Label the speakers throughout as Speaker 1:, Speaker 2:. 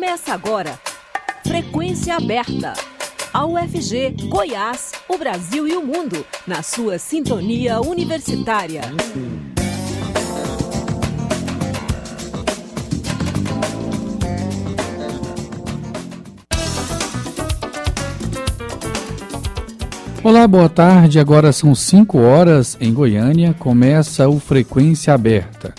Speaker 1: Começa agora. Frequência aberta. A UFG, Goiás, o Brasil e o mundo, na sua sintonia universitária.
Speaker 2: Olá, boa tarde. Agora são 5 horas em Goiânia. Começa o Frequência Aberta.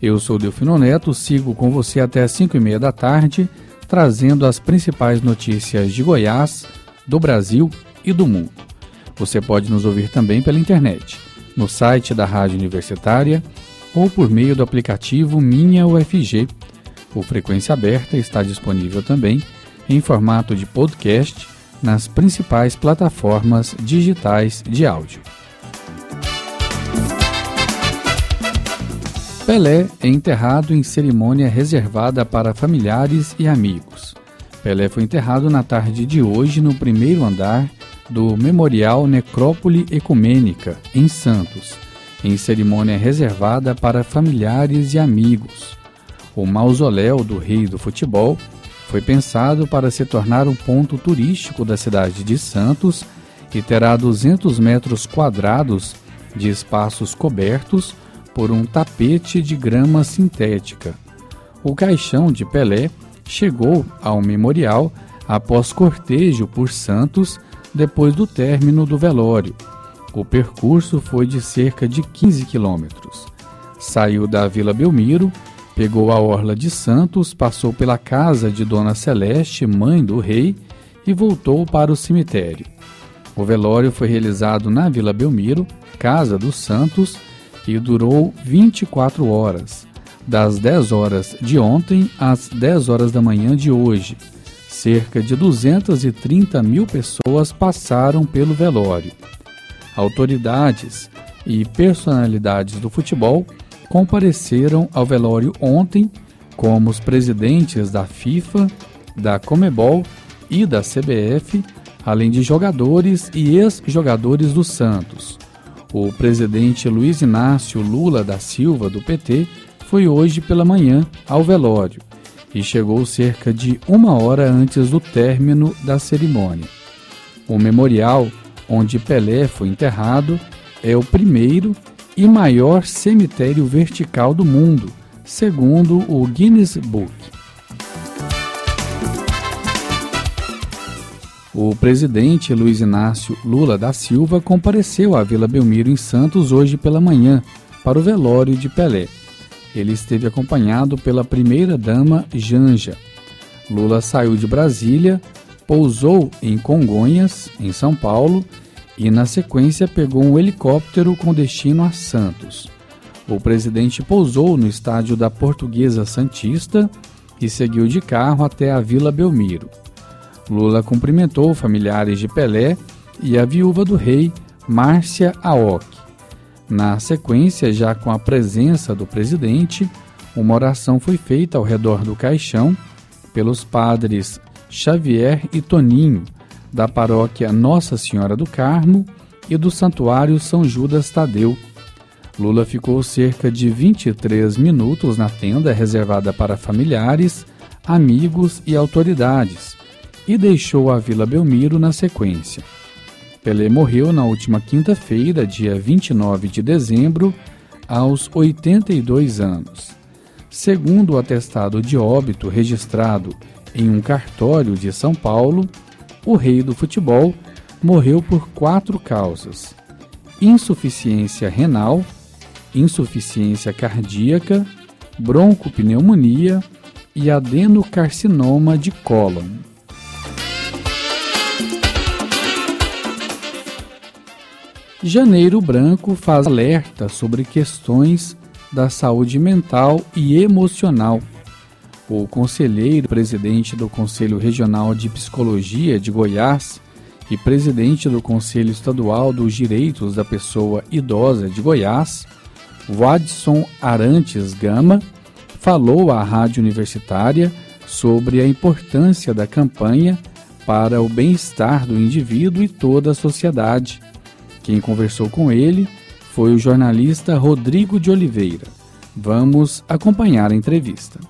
Speaker 2: Eu sou Delfino Neto, sigo com você até as 5 e meia da tarde, trazendo as principais notícias de Goiás, do Brasil e do mundo. Você pode nos ouvir também pela internet, no site da Rádio Universitária ou por meio do aplicativo Minha UFG. O Frequência Aberta está disponível também em formato de podcast nas principais plataformas digitais de áudio. Pelé é enterrado em cerimônia reservada para familiares e amigos. Pelé foi enterrado na tarde de hoje no primeiro andar do Memorial Necrópole Ecumênica, em Santos, em cerimônia reservada para familiares e amigos. O mausoléu do rei do futebol foi pensado para se tornar um ponto turístico da cidade de Santos e terá 200 metros quadrados de espaços cobertos por um tapete de grama sintética. O caixão de Pelé chegou ao memorial após cortejo por Santos depois do término do velório. O percurso foi de cerca de 15 quilômetros. Saiu da Vila Belmiro, pegou a Orla de Santos, passou pela casa de Dona Celeste, mãe do rei, e voltou para o cemitério. O velório foi realizado na Vila Belmiro, casa dos Santos, e durou 24 horas, das 10 horas de ontem às 10 horas da manhã de hoje. Cerca de 230 mil pessoas passaram pelo velório. Autoridades e personalidades do futebol compareceram ao velório ontem, como os presidentes da FIFA, da Comebol e da CBF, além de jogadores e ex-jogadores do Santos. O presidente Luiz Inácio Lula da Silva, do PT, foi hoje pela manhã ao velório e chegou cerca de uma hora antes do término da cerimônia. O memorial onde Pelé foi enterrado é o primeiro e maior cemitério vertical do mundo, segundo o Guinness Book. O presidente Luiz Inácio Lula da Silva compareceu à Vila Belmiro em Santos hoje pela manhã para o velório de Pelé. Ele esteve acompanhado pela primeira-dama Janja. Lula saiu de Brasília, pousou em Congonhas, em São Paulo, e na sequência pegou um helicóptero com destino a Santos. O presidente pousou no estádio da Portuguesa Santista e seguiu de carro até a Vila Belmiro. Lula cumprimentou familiares de Pelé e a viúva do rei, Márcia Aoki. Na sequência, já com a presença do presidente, uma oração foi feita ao redor do caixão pelos padres Xavier e Toninho, da paróquia Nossa Senhora do Carmo e do Santuário São Judas Tadeu. Lula ficou cerca de 23 minutos na tenda reservada para familiares, amigos e autoridades e deixou a Vila Belmiro na sequência. Pelé morreu na última quinta-feira, dia 29 de dezembro, aos 82 anos. Segundo o atestado de óbito registrado em um cartório de São Paulo, o rei do futebol morreu por quatro causas: insuficiência renal, insuficiência cardíaca, broncopneumonia e adenocarcinoma de cólon. Janeiro Branco faz alerta sobre questões da saúde mental e emocional. O conselheiro presidente do Conselho Regional de Psicologia de Goiás e presidente do Conselho Estadual dos Direitos da Pessoa Idosa de Goiás, Wadson Arantes Gama, falou à Rádio Universitária sobre a importância da campanha para o bem-estar do indivíduo e toda a sociedade quem conversou com ele foi o jornalista Rodrigo de Oliveira. Vamos acompanhar a entrevista.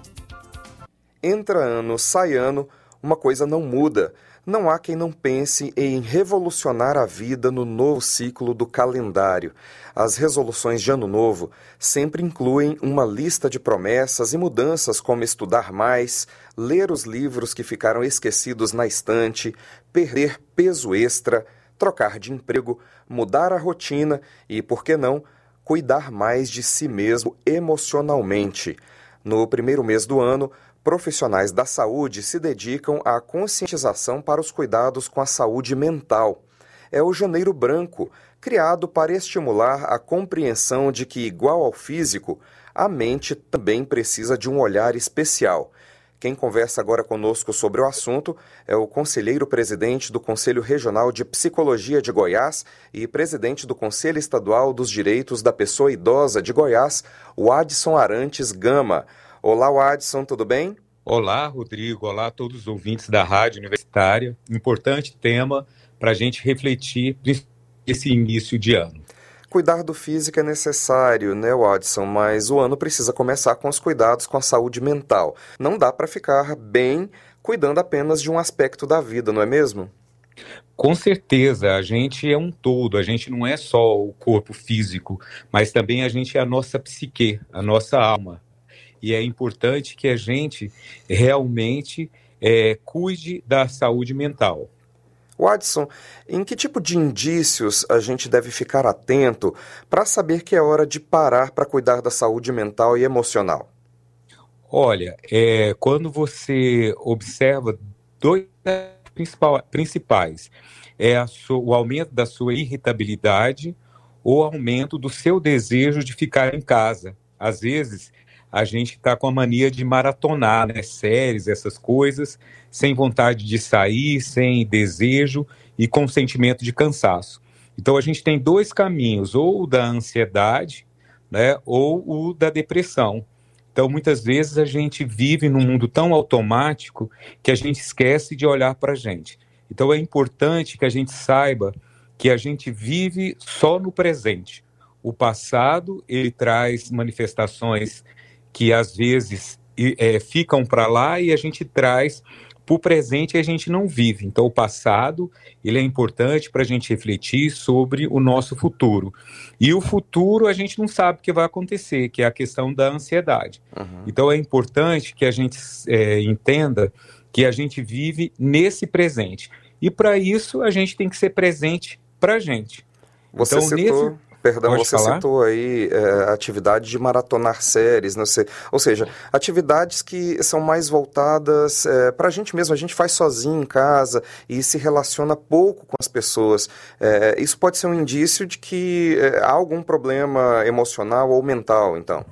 Speaker 3: Entra ano, sai ano, uma coisa não muda. Não há quem não pense em revolucionar a vida no novo ciclo do calendário. As resoluções de Ano Novo sempre incluem uma lista de promessas e mudanças, como estudar mais, ler os livros que ficaram esquecidos na estante, perder peso extra, trocar de emprego, mudar a rotina e, por que não, cuidar mais de si mesmo emocionalmente. No primeiro mês do ano, profissionais da saúde se dedicam à conscientização para os cuidados com a saúde mental. É o Janeiro Branco, criado para estimular a compreensão de que, igual ao físico, a mente também precisa de um olhar especial. Quem conversa agora conosco sobre o assunto é o conselheiro presidente do Conselho Regional de Psicologia de Goiás e presidente do Conselho Estadual dos Direitos da Pessoa Idosa de Goiás, o Adson Arantes Gama. Olá, Adson, tudo bem?
Speaker 4: Olá, Rodrigo. Olá a todos os ouvintes da Rádio Universitária. Importante tema para a gente refletir esse início de ano.
Speaker 3: Cuidar do físico é necessário, né, Watson? Mas o ano precisa começar com os cuidados com a saúde mental. Não dá para ficar bem cuidando apenas de um aspecto da vida, não é mesmo?
Speaker 4: Com certeza, a gente é um todo, a gente não é só o corpo físico, mas também a gente é a nossa psique, a nossa alma e é importante que a gente realmente é, cuide da saúde mental.
Speaker 3: Watson, em que tipo de indícios a gente deve ficar atento para saber que é hora de parar para cuidar da saúde mental e emocional?
Speaker 4: Olha, é, quando você observa dois principais, é o aumento da sua irritabilidade ou aumento do seu desejo de ficar em casa. Às vezes, a gente está com a mania de maratonar, né, séries, essas coisas, sem vontade de sair, sem desejo e com sentimento de cansaço. Então a gente tem dois caminhos, ou o da ansiedade, né, ou o da depressão. Então muitas vezes a gente vive num mundo tão automático que a gente esquece de olhar para a gente. Então é importante que a gente saiba que a gente vive só no presente. O passado ele traz manifestações que às vezes é, ficam para lá e a gente traz para o presente a gente não vive. Então, o passado ele é importante para a gente refletir sobre o nosso futuro. E o futuro a gente não sabe o que vai acontecer, que é a questão da ansiedade. Uhum. Então, é importante que a gente é, entenda que a gente vive nesse presente. E para isso, a gente tem que ser presente para a gente.
Speaker 3: Você então, citou... nesse Perdão, Pode você falar? citou aí é, atividade de maratonar séries, não sei. Ou seja, atividades que são mais voltadas é, para a gente mesmo. A gente faz sozinho em casa e se relaciona pouco com as pessoas. É, isso pode ser um indício de que é, há algum problema emocional ou mental, então.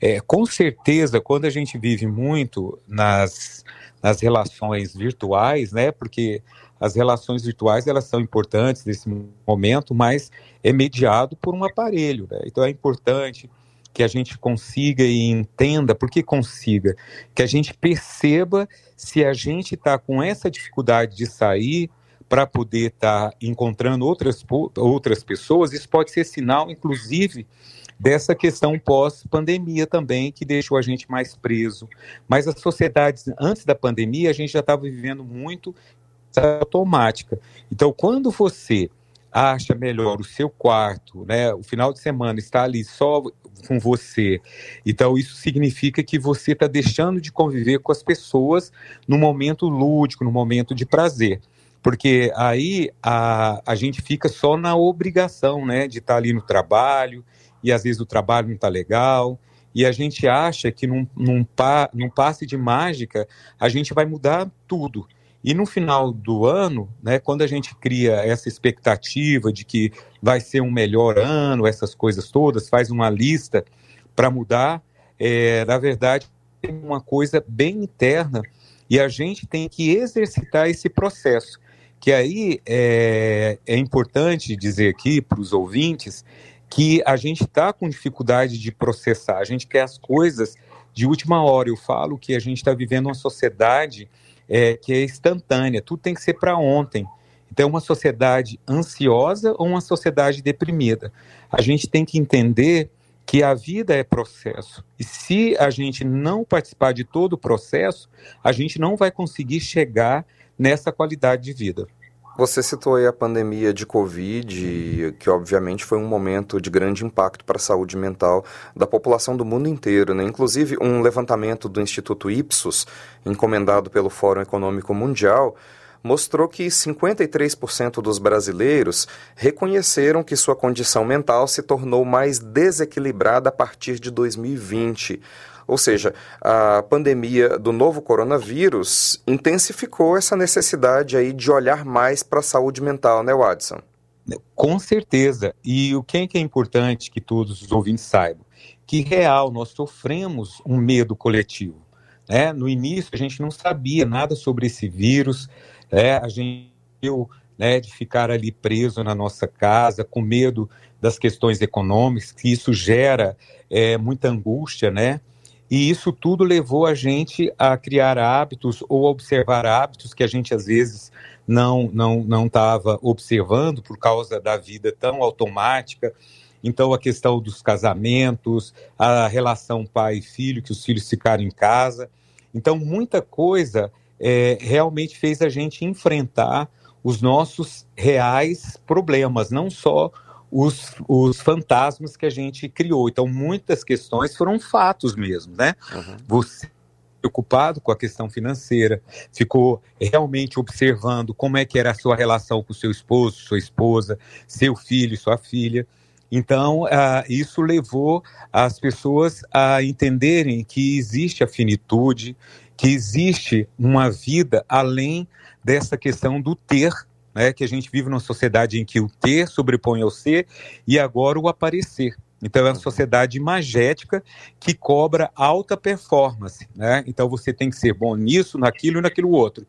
Speaker 4: É, com certeza, quando a gente vive muito nas, nas relações virtuais, né? Porque as relações virtuais elas são importantes nesse momento, mas é mediado por um aparelho. Né? Então é importante que a gente consiga e entenda, por que consiga, que a gente perceba se a gente está com essa dificuldade de sair para poder estar tá encontrando outras, outras pessoas, isso pode ser sinal, inclusive, dessa questão pós-pandemia também, que deixou a gente mais preso. Mas as sociedades, antes da pandemia, a gente já estava vivendo muito automática. Então, quando você acha melhor o seu quarto, né, o final de semana está ali só com você, então isso significa que você está deixando de conviver com as pessoas no momento lúdico, no momento de prazer. Porque aí a, a gente fica só na obrigação né, de estar tá ali no trabalho, e às vezes o trabalho não está legal, e a gente acha que num, num, pa, num passe de mágica a gente vai mudar tudo. E no final do ano, né, quando a gente cria essa expectativa de que vai ser um melhor ano, essas coisas todas, faz uma lista para mudar, é, na verdade, tem uma coisa bem interna e a gente tem que exercitar esse processo. Que aí é, é importante dizer aqui para os ouvintes que a gente está com dificuldade de processar, a gente quer as coisas de última hora. Eu falo que a gente está vivendo uma sociedade é, que é instantânea, tudo tem que ser para ontem. Então, uma sociedade ansiosa ou uma sociedade deprimida. A gente tem que entender que a vida é processo. E se a gente não participar de todo o processo, a gente não vai conseguir chegar nessa qualidade de vida.
Speaker 3: Você citou aí a pandemia de Covid, que obviamente foi um momento de grande impacto para a saúde mental da população do mundo inteiro. Né? Inclusive, um levantamento do Instituto Ipsos, encomendado pelo Fórum Econômico Mundial, mostrou que 53% dos brasileiros reconheceram que sua condição mental se tornou mais desequilibrada a partir de 2020. Ou seja, a pandemia do novo coronavírus intensificou essa necessidade aí de olhar mais para a saúde mental, né, Watson?
Speaker 4: Com certeza. E o que é, que é importante que todos os ouvintes saibam? Que real nós sofremos um medo coletivo. Né? No início a gente não sabia nada sobre esse vírus, é, a gente né, de ficar ali preso na nossa casa, com medo das questões econômicas, que isso gera é, muita angústia, né? E isso tudo levou a gente a criar hábitos ou observar hábitos que a gente às vezes não não não estava observando por causa da vida tão automática. Então a questão dos casamentos, a relação pai e filho, que os filhos ficaram em casa. Então muita coisa é, realmente fez a gente enfrentar os nossos reais problemas, não só os, os fantasmas que a gente criou. Então, muitas questões foram fatos mesmo, né? Uhum. Você preocupado com a questão financeira, ficou realmente observando como é que era a sua relação com seu esposo, sua esposa, seu filho, sua filha. Então, uh, isso levou as pessoas a entenderem que existe a finitude, que existe uma vida além dessa questão do ter, né, que a gente vive numa sociedade em que o ter sobrepõe ao ser e agora o aparecer. Então, é uma sociedade imagética que cobra alta performance. Né? Então, você tem que ser bom nisso, naquilo e naquilo outro.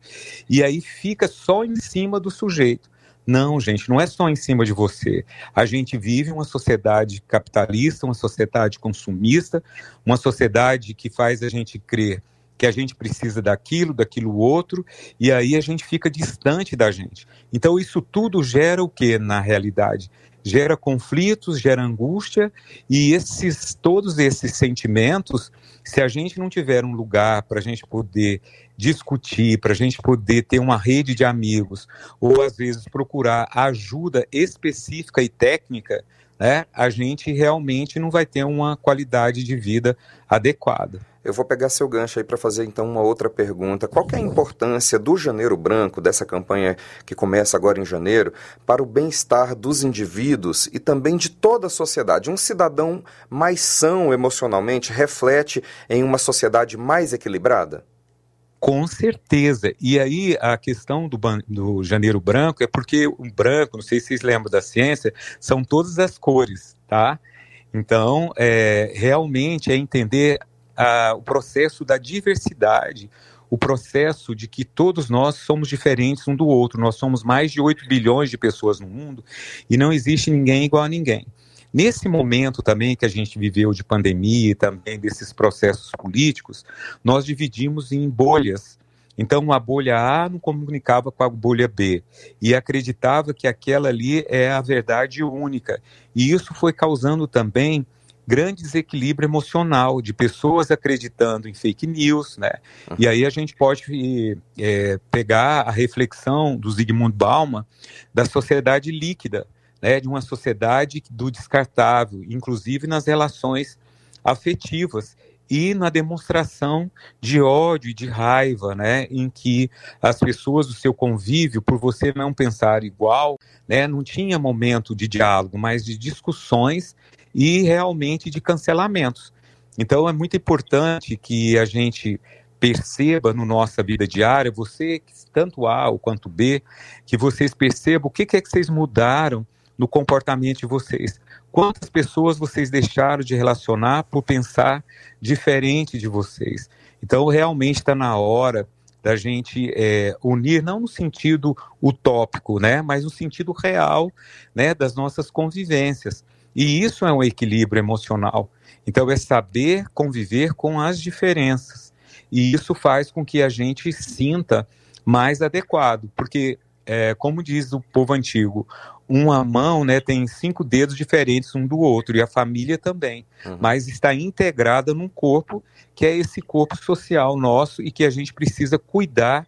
Speaker 4: E aí fica só em cima do sujeito. Não, gente, não é só em cima de você. A gente vive uma sociedade capitalista, uma sociedade consumista, uma sociedade que faz a gente crer que a gente precisa daquilo, daquilo outro, e aí a gente fica distante da gente. Então isso tudo gera o que na realidade? Gera conflitos, gera angústia, e esses todos esses sentimentos, se a gente não tiver um lugar para a gente poder discutir, para a gente poder ter uma rede de amigos, ou às vezes procurar ajuda específica e técnica, né, a gente realmente não vai ter uma qualidade de vida adequada.
Speaker 3: Eu vou pegar seu gancho aí para fazer então uma outra pergunta. Qual é a importância do Janeiro Branco, dessa campanha que começa agora em janeiro, para o bem-estar dos indivíduos e também de toda a sociedade? Um cidadão mais são emocionalmente reflete em uma sociedade mais equilibrada?
Speaker 4: Com certeza. E aí a questão do, do janeiro branco é porque o branco, não sei se vocês lembram da ciência, são todas as cores, tá? Então, é, realmente é entender o processo da diversidade, o processo de que todos nós somos diferentes um do outro. Nós somos mais de 8 bilhões de pessoas no mundo e não existe ninguém igual a ninguém. Nesse momento também que a gente viveu de pandemia e também desses processos políticos, nós dividimos em bolhas. Então, a bolha A não comunicava com a bolha B e acreditava que aquela ali é a verdade única. E isso foi causando também grande desequilíbrio emocional de pessoas acreditando em fake news, né? Uhum. E aí a gente pode é, pegar a reflexão do Zygmunt Bauman da sociedade líquida, né? De uma sociedade do descartável, inclusive nas relações afetivas e na demonstração de ódio e de raiva, né, em que as pessoas do seu convívio, por você não pensar igual, né, não tinha momento de diálogo, mas de discussões e realmente de cancelamentos. Então é muito importante que a gente perceba no nossa vida diária, você, tanto A quanto B, que vocês percebam o que, é que vocês mudaram no comportamento de vocês. Quantas pessoas vocês deixaram de relacionar por pensar diferente de vocês? Então, realmente está na hora da gente é, unir, não no sentido utópico, né, mas no sentido real né, das nossas convivências. E isso é um equilíbrio emocional. Então, é saber conviver com as diferenças. E isso faz com que a gente sinta mais adequado, porque, é, como diz o povo antigo, uma mão né, tem cinco dedos diferentes um do outro, e a família também, uhum. mas está integrada num corpo que é esse corpo social nosso e que a gente precisa cuidar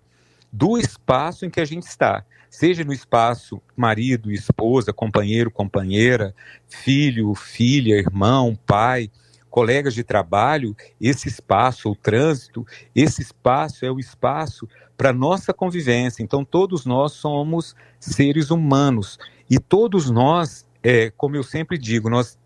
Speaker 4: do espaço em que a gente está. Seja no espaço marido, esposa, companheiro, companheira, filho, filha, irmão, pai, colegas de trabalho, esse espaço, o trânsito, esse espaço é o espaço para nossa convivência. Então, todos nós somos seres humanos e todos nós, é, como eu sempre digo, nós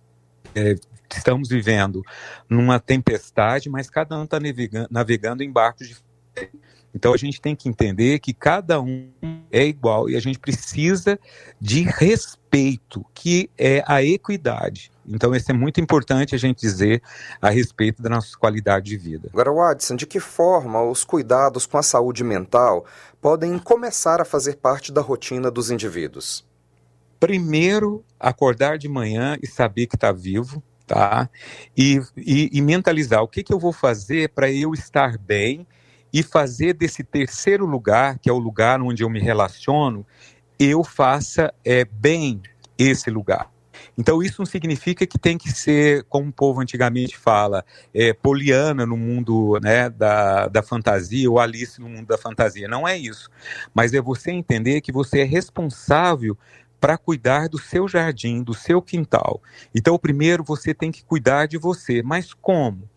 Speaker 4: é, estamos vivendo numa tempestade, mas cada um está navegando, navegando em barcos diferentes. Então a gente tem que entender que cada um é igual e a gente precisa de respeito, que é a equidade. Então, isso é muito importante a gente dizer a respeito da nossa qualidade de vida.
Speaker 3: Agora, Watson, de que forma os cuidados com a saúde mental podem começar a fazer parte da rotina dos indivíduos?
Speaker 4: Primeiro, acordar de manhã e saber que está vivo, tá? E, e, e, mentalizar o que, que eu vou fazer para eu estar bem e fazer desse terceiro lugar, que é o lugar onde eu me relaciono, eu faça é, bem esse lugar. Então, isso não significa que tem que ser, como o povo antigamente fala, é, poliana no mundo né, da, da fantasia ou Alice no mundo da fantasia. Não é isso. Mas é você entender que você é responsável para cuidar do seu jardim, do seu quintal. Então, primeiro você tem que cuidar de você. Mas como?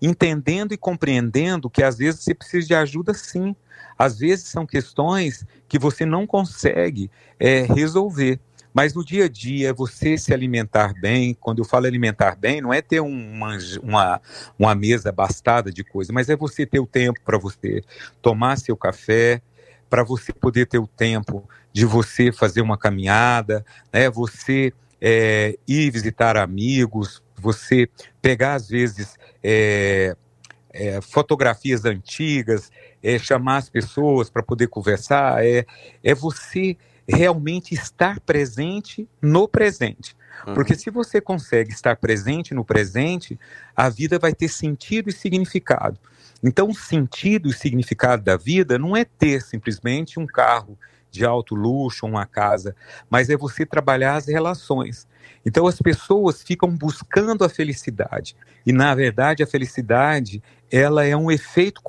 Speaker 4: Entendendo e compreendendo que às vezes você precisa de ajuda sim. Às vezes são questões que você não consegue é, resolver. Mas no dia a dia, você se alimentar bem, quando eu falo alimentar bem, não é ter uma, uma, uma mesa bastada de coisa, mas é você ter o tempo para você tomar seu café, para você poder ter o tempo de você fazer uma caminhada, né? você é, ir visitar amigos, você pegar, às vezes, é, é, fotografias antigas, é, chamar as pessoas para poder conversar, é, é você realmente estar presente no presente. Uhum. Porque se você consegue estar presente no presente, a vida vai ter sentido e significado. Então, o sentido e significado da vida não é ter simplesmente um carro de alto luxo, uma casa, mas é você trabalhar as relações. Então, as pessoas ficam buscando a felicidade. E, na verdade, a felicidade ela é um efeito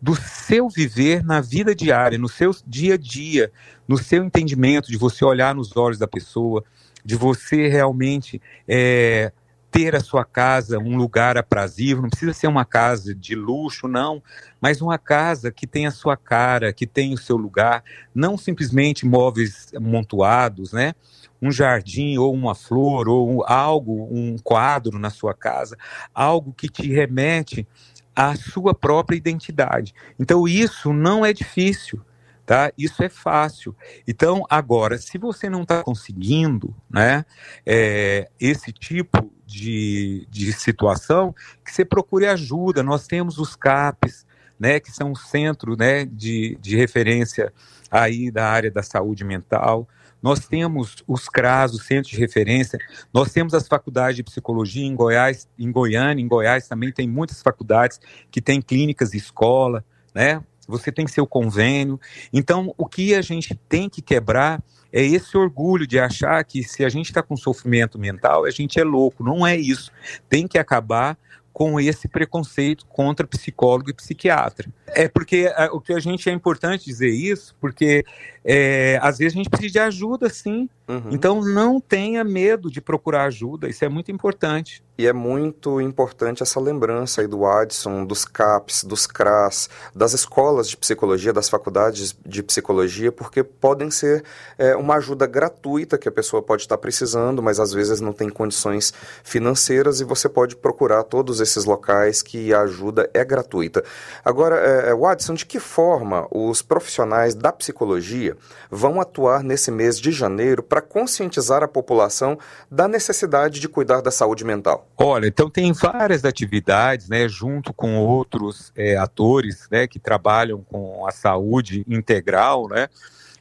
Speaker 4: do seu viver na vida diária, no seu dia a dia, no seu entendimento, de você olhar nos olhos da pessoa, de você realmente é, ter a sua casa um lugar aprazível, não precisa ser uma casa de luxo, não, mas uma casa que tem a sua cara, que tem o seu lugar, não simplesmente móveis montuados, né? Um jardim ou uma flor ou algo, um quadro na sua casa, algo que te remete à sua própria identidade. Então isso não é difícil tá? Isso é fácil. Então, agora, se você não está conseguindo, né, é, esse tipo de, de situação, que você procure ajuda. Nós temos os CAPs, né, que são o centro, né, de, de referência aí da área da saúde mental. Nós temos os CRAS, o centro de referência. Nós temos as faculdades de psicologia em Goiás, em Goiânia, em Goiás também tem muitas faculdades que têm clínicas e escola, né? Você tem seu convênio. Então, o que a gente tem que quebrar é esse orgulho de achar que se a gente está com sofrimento mental, a gente é louco. Não é isso. Tem que acabar com esse preconceito contra psicólogo e psiquiatra. É porque a, o que a gente é importante dizer isso, porque é, às vezes a gente precisa de ajuda, sim. Uhum. Então não tenha medo de procurar ajuda, isso é muito importante.
Speaker 3: E é muito importante essa lembrança aí do Adson, dos CAPs, dos CRAS, das escolas de psicologia, das faculdades de psicologia, porque podem ser é, uma ajuda gratuita que a pessoa pode estar precisando, mas às vezes não tem condições financeiras e você pode procurar todos esses locais que a ajuda é gratuita. Agora, é, Watson, de que forma os profissionais da psicologia vão atuar nesse mês de janeiro para conscientizar a população da necessidade de cuidar da saúde mental?
Speaker 4: Olha, então tem várias atividades, né, junto com outros é, atores, né, que trabalham com a saúde integral, né,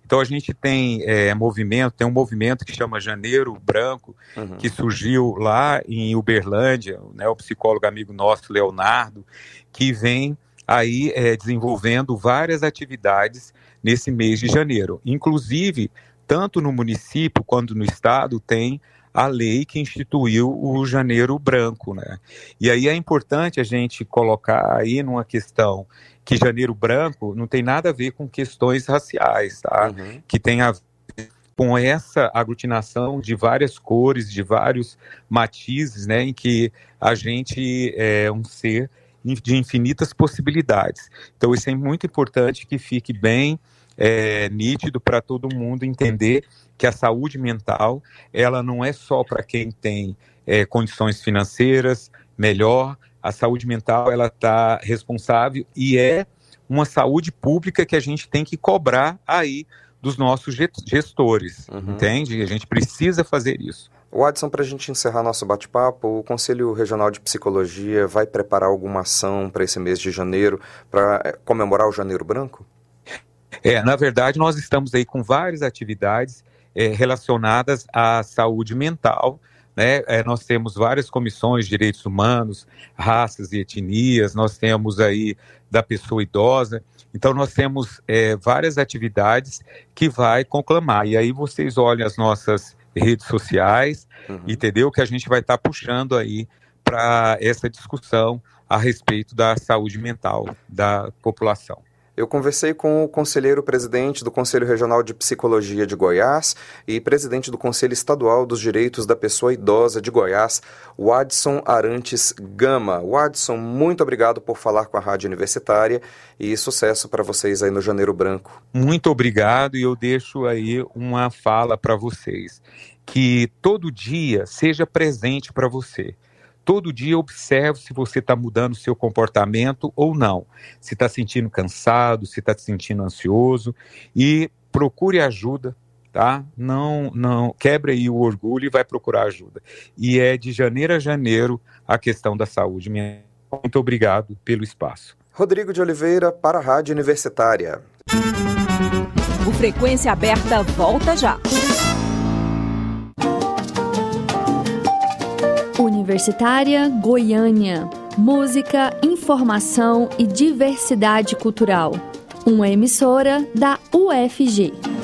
Speaker 4: então a gente tem é, movimento, tem um movimento que chama Janeiro Branco, uhum. que surgiu lá em Uberlândia, né, o psicólogo amigo nosso, Leonardo, que vem aí é, desenvolvendo várias atividades nesse mês de janeiro. Inclusive, tanto no município quanto no estado, tem a lei que instituiu o janeiro branco, né? E aí é importante a gente colocar aí numa questão que janeiro branco não tem nada a ver com questões raciais, tá? Uhum. Que tem a ver com essa aglutinação de várias cores, de vários matizes, né? Em que a gente é um ser de infinitas possibilidades. Então isso é muito importante que fique bem é, nítido para todo mundo entender que a saúde mental ela não é só para quem tem é, condições financeiras melhor. A saúde mental ela está responsável e é uma saúde pública que a gente tem que cobrar aí dos nossos gestores, uhum. entende? A gente precisa fazer isso.
Speaker 3: Watson, para a gente encerrar nosso bate-papo, o Conselho Regional de Psicologia vai preparar alguma ação para esse mês de janeiro, para é, comemorar o Janeiro Branco?
Speaker 4: É, na verdade, nós estamos aí com várias atividades é, relacionadas à saúde mental. Né? É, nós temos várias comissões de direitos humanos, raças e etnias, nós temos aí da pessoa idosa. Então, nós temos é, várias atividades que vai conclamar. E aí vocês olham as nossas redes sociais, uhum. entendeu? Que a gente vai estar tá puxando aí para essa discussão a respeito da saúde mental da população.
Speaker 3: Eu conversei com o conselheiro presidente do Conselho Regional de Psicologia de Goiás e presidente do Conselho Estadual dos Direitos da Pessoa Idosa de Goiás, Wadson Arantes Gama. Wadson, muito obrigado por falar com a Rádio Universitária e sucesso para vocês aí no Janeiro Branco.
Speaker 4: Muito obrigado e eu deixo aí uma fala para vocês. Que todo dia seja presente para você todo dia observe se você está mudando o seu comportamento ou não. Se está sentindo cansado, se está se sentindo ansioso e procure ajuda, tá? Não, não quebre aí o orgulho e vai procurar ajuda. E é de janeiro a janeiro a questão da saúde. Muito obrigado pelo espaço.
Speaker 3: Rodrigo de Oliveira para a Rádio Universitária.
Speaker 1: O Frequência Aberta volta já.
Speaker 5: Universitária Goiânia. Música, informação e diversidade cultural. Uma emissora da UFG.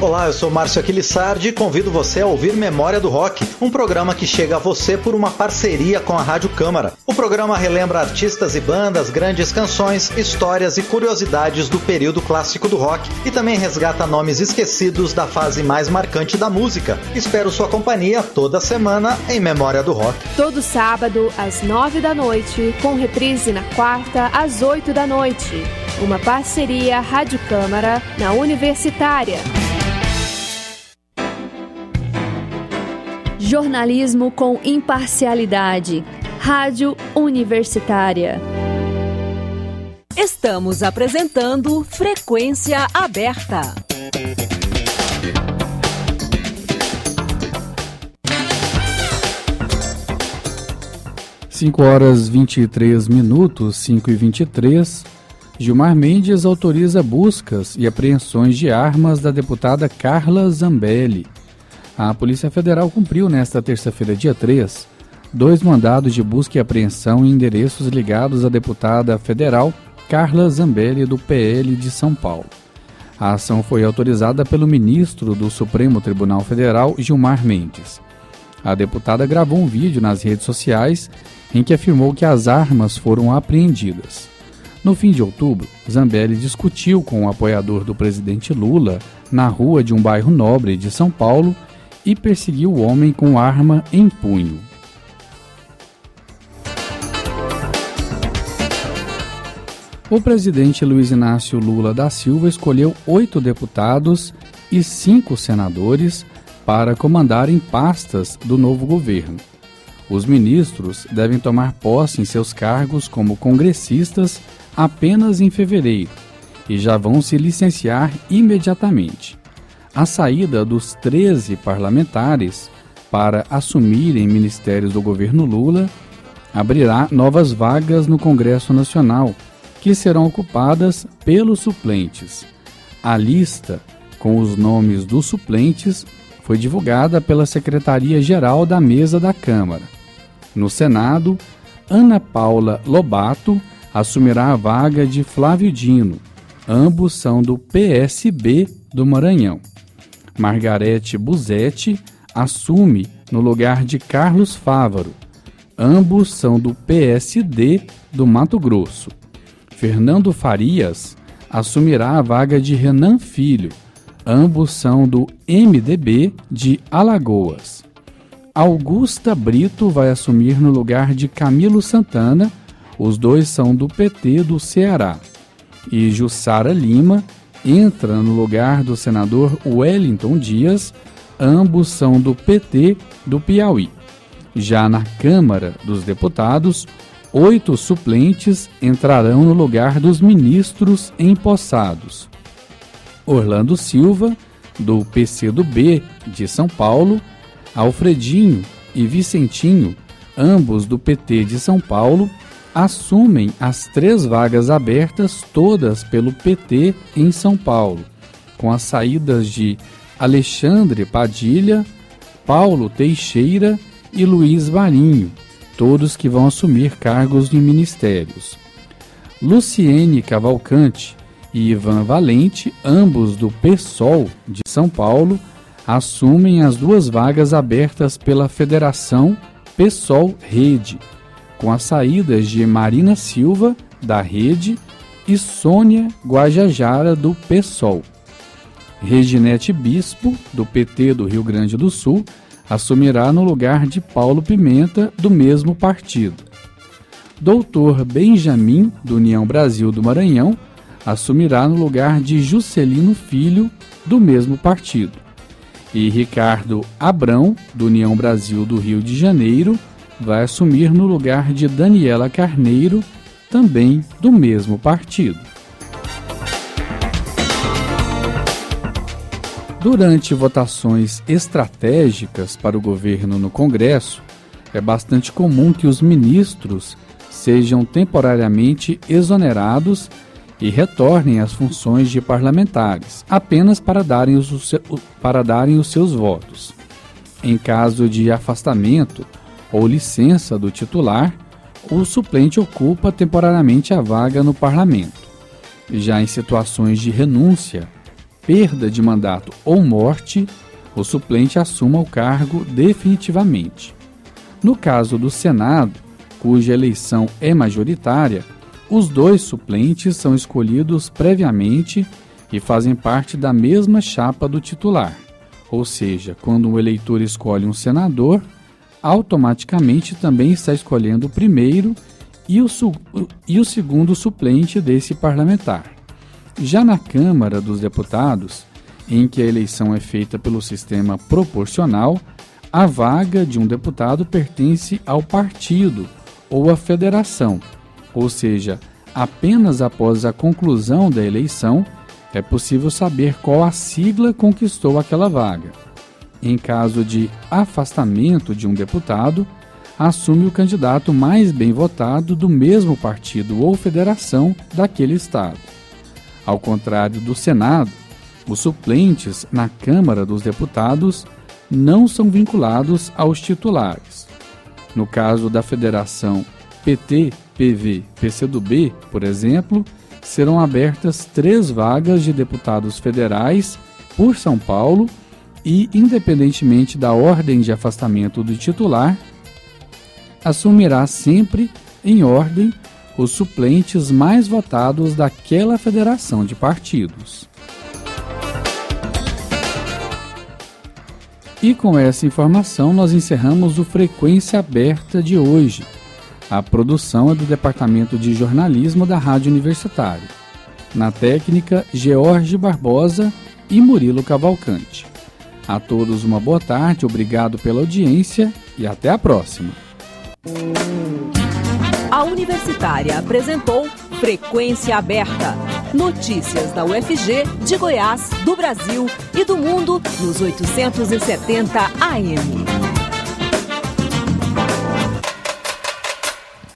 Speaker 6: Olá, eu sou Márcio Aquilissardi e convido você a ouvir Memória do Rock, um programa que chega a você por uma parceria com a Rádio Câmara. O programa relembra artistas e bandas, grandes canções, histórias e curiosidades do período clássico do rock e também resgata nomes esquecidos da fase mais marcante da música. Espero sua companhia toda semana em Memória do Rock.
Speaker 5: Todo sábado às nove da noite, com reprise na quarta às oito da noite. Uma parceria Rádio Câmara na Universitária. Jornalismo com imparcialidade. Rádio Universitária.
Speaker 1: Estamos apresentando Frequência Aberta.
Speaker 2: Cinco horas vinte e três minutos, cinco e vinte e três. Gilmar Mendes autoriza buscas e apreensões de armas da deputada Carla Zambelli. A Polícia Federal cumpriu nesta terça-feira, dia 3, dois mandados de busca e apreensão em endereços ligados à deputada federal Carla Zambelli, do PL de São Paulo. A ação foi autorizada pelo ministro do Supremo Tribunal Federal, Gilmar Mendes. A deputada gravou um vídeo nas redes sociais em que afirmou que as armas foram apreendidas. No fim de outubro, Zambelli discutiu com o apoiador do presidente Lula na rua de um bairro nobre de São Paulo e perseguiu o homem com arma em punho. O presidente Luiz Inácio Lula da Silva escolheu oito deputados e cinco senadores para comandarem pastas do novo governo. Os ministros devem tomar posse em seus cargos como congressistas apenas em fevereiro e já vão se licenciar imediatamente a saída dos 13 parlamentares para assumirem ministérios do governo Lula abrirá novas vagas no Congresso Nacional, que serão ocupadas pelos suplentes. A lista com os nomes dos suplentes foi divulgada pela Secretaria-Geral da Mesa da Câmara. No Senado, Ana Paula Lobato assumirá a vaga de Flávio Dino. Ambos são do PSB do Maranhão. Margarete Buzetti assume no lugar de Carlos Fávaro. Ambos são do PSD do Mato Grosso. Fernando Farias assumirá a vaga de Renan Filho. Ambos são do MDB de Alagoas. Augusta Brito vai assumir no lugar de Camilo Santana. Os dois são do PT do Ceará. E Jussara Lima entra no lugar do senador Wellington Dias. Ambos são do PT do Piauí. Já na Câmara dos Deputados, oito suplentes entrarão no lugar dos ministros empossados. Orlando Silva, do PCdoB de São Paulo, Alfredinho e Vicentinho, ambos do PT de São Paulo, assumem as três vagas abertas, todas pelo PT em São Paulo, com as saídas de Alexandre Padilha, Paulo Teixeira e Luiz Marinho, todos que vão assumir cargos em ministérios. Luciene Cavalcante e Ivan Valente, ambos do PSOL de São Paulo, assumem as duas vagas abertas pela Federação PSOL Rede, com as saídas de Marina Silva, da Rede, e Sônia Guajajara, do PSOL. Reginete Bispo, do PT do Rio Grande do Sul, assumirá no lugar de Paulo Pimenta, do mesmo partido. Doutor Benjamin, do União Brasil do Maranhão, assumirá no lugar de Juscelino Filho, do mesmo partido. E Ricardo Abrão, do União Brasil do Rio de Janeiro, vai assumir no lugar de Daniela Carneiro, também do mesmo partido. Durante votações estratégicas para o governo no Congresso, é bastante comum que os ministros sejam temporariamente exonerados e retornem às funções de parlamentares, apenas para darem os, para darem os seus votos. Em caso de afastamento ou licença do titular, o suplente ocupa temporariamente a vaga no parlamento. Já em situações de renúncia perda de mandato ou morte, o suplente assuma o cargo definitivamente. No caso do Senado, cuja eleição é majoritária, os dois suplentes são escolhidos previamente e fazem parte da mesma chapa do titular. Ou seja, quando o eleitor escolhe um senador, automaticamente também está escolhendo o primeiro e o, e o segundo suplente desse parlamentar. Já na Câmara dos Deputados, em que a eleição é feita pelo sistema proporcional, a vaga de um deputado pertence ao partido ou à federação, ou seja, apenas após a conclusão da eleição é possível saber qual a sigla conquistou aquela vaga. Em caso de afastamento de um deputado, assume o candidato mais bem votado do mesmo partido ou federação daquele estado. Ao contrário do Senado, os suplentes na Câmara dos Deputados não são vinculados aos titulares. No caso da Federação PT, PV, PCdoB, por exemplo, serão abertas três vagas de deputados federais por São Paulo e, independentemente da ordem de afastamento do titular, assumirá sempre em ordem os suplentes mais votados daquela federação de partidos. E com essa informação nós encerramos o Frequência Aberta de hoje. A produção é do Departamento de Jornalismo da Rádio Universitária. Na técnica, George Barbosa e Murilo Cavalcante. A todos uma boa tarde, obrigado pela audiência e até a próxima.
Speaker 1: A Universitária apresentou Frequência Aberta. Notícias da UFG, de Goiás, do Brasil e do mundo nos 870 AM.